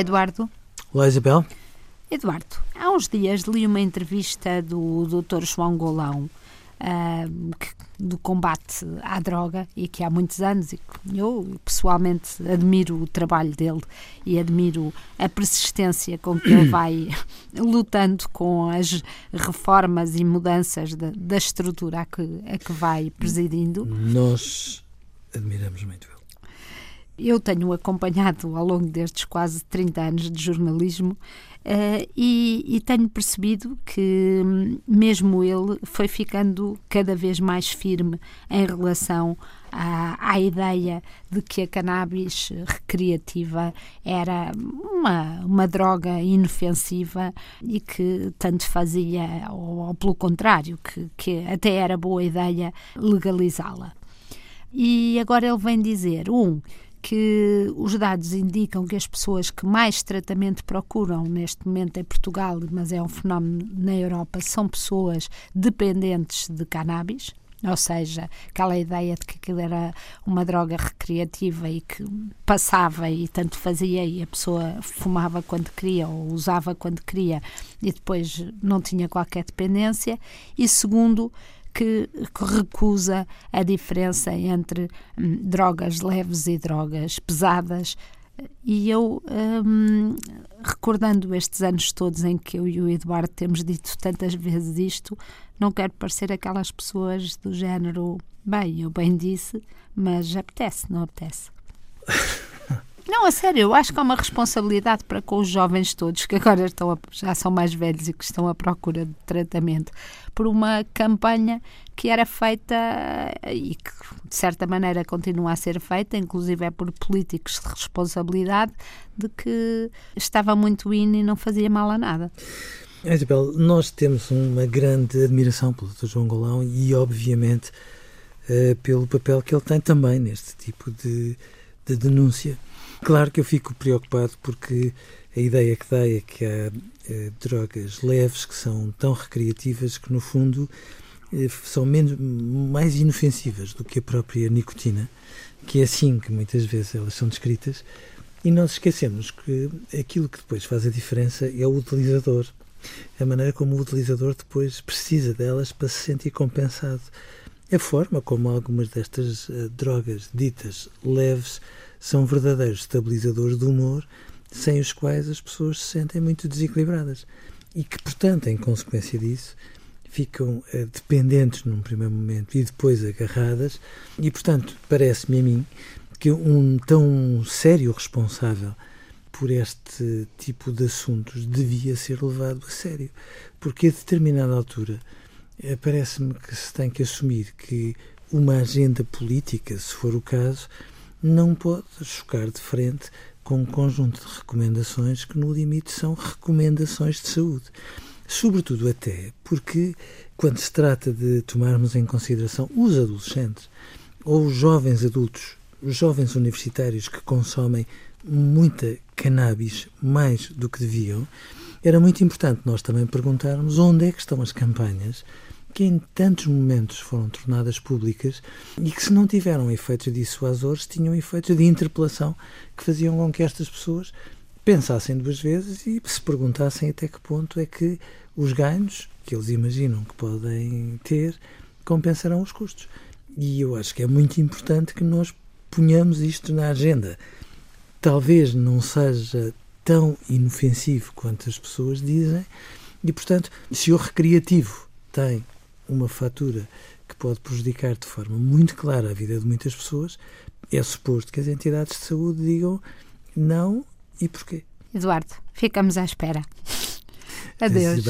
Eduardo. Olá, Isabel. Eduardo, há uns dias li uma entrevista do Dr. João Golão uh, que, do combate à droga e que há muitos anos e eu pessoalmente admiro o trabalho dele e admiro a persistência com que ele vai lutando com as reformas e mudanças da, da estrutura a que, a que vai presidindo. Nós admiramos muito ele. Eu tenho acompanhado ao longo destes quase 30 anos de jornalismo Uh, e, e, tenho percebido que hum, mesmo ele foi ficando cada vez mais firme em relação à, à ideia de que a cannabis recreativa era uma, uma droga inofensiva e que tanto fazia, ou, ou pelo contrário, que, que até era boa ideia legalizá-la. E agora ele vem dizer: um, que os dados indicam que as pessoas que mais tratamento procuram neste momento em Portugal, mas é um fenómeno na Europa, são pessoas dependentes de cannabis, ou seja, aquela ideia de que aquilo era uma droga recreativa e que passava e tanto fazia e a pessoa fumava quando queria ou usava quando queria e depois não tinha qualquer dependência. E segundo, que, recusa a diferença entre hum, drogas leves e drogas pesadas. E eu, hum, recordando estes anos todos em que eu e o Eduardo temos dito tantas vezes isto, não quero parecer aquelas pessoas do género, bem, eu bem disse, mas apetece, não apetece. Não, a sério, eu acho que há uma responsabilidade para com os jovens todos que agora estão a, já são mais velhos e que estão à procura de tratamento por uma campanha que era feita e que de certa maneira continua a ser feita, inclusive é por políticos de responsabilidade, de que estava muito in e não fazia mal a nada. Isabel, nós temos uma grande admiração pelo Dr. João Golão e, obviamente, uh, pelo papel que ele tem também neste tipo de, de denúncia. Claro que eu fico preocupado porque a ideia que dá é que há eh, drogas leves que são tão recreativas que, no fundo, eh, são menos, mais inofensivas do que a própria nicotina, que é assim que muitas vezes elas são descritas, e nós esquecemos que aquilo que depois faz a diferença é o utilizador, a maneira como o utilizador depois precisa delas para se sentir compensado. A forma como algumas destas uh, drogas ditas leves são verdadeiros estabilizadores do humor, sem os quais as pessoas se sentem muito desequilibradas e que, portanto, em consequência disso, ficam uh, dependentes num primeiro momento e depois agarradas. E, portanto, parece-me a mim que um tão sério responsável por este tipo de assuntos devia ser levado a sério, porque a determinada altura parece-me que se tem que assumir que uma agenda política, se for o caso, não pode chocar de frente com um conjunto de recomendações que, no limite, são recomendações de saúde. Sobretudo, até porque, quando se trata de tomarmos em consideração os adolescentes ou os jovens adultos, os jovens universitários que consomem muita cannabis mais do que deviam, era muito importante nós também perguntarmos onde é que estão as campanhas que em tantos momentos foram tornadas públicas e que, se não tiveram efeitos dissuasores, tinham efeitos de interpelação que faziam com que estas pessoas pensassem duas vezes e se perguntassem até que ponto é que os ganhos que eles imaginam que podem ter compensarão os custos. E eu acho que é muito importante que nós ponhamos isto na agenda. Talvez não seja tão inofensivo quanto as pessoas dizem, e portanto, se o recreativo tem uma fatura que pode prejudicar de forma muito clara a vida de muitas pessoas, é suposto que as entidades de saúde digam não e porquê. Eduardo, ficamos à espera. Adeus.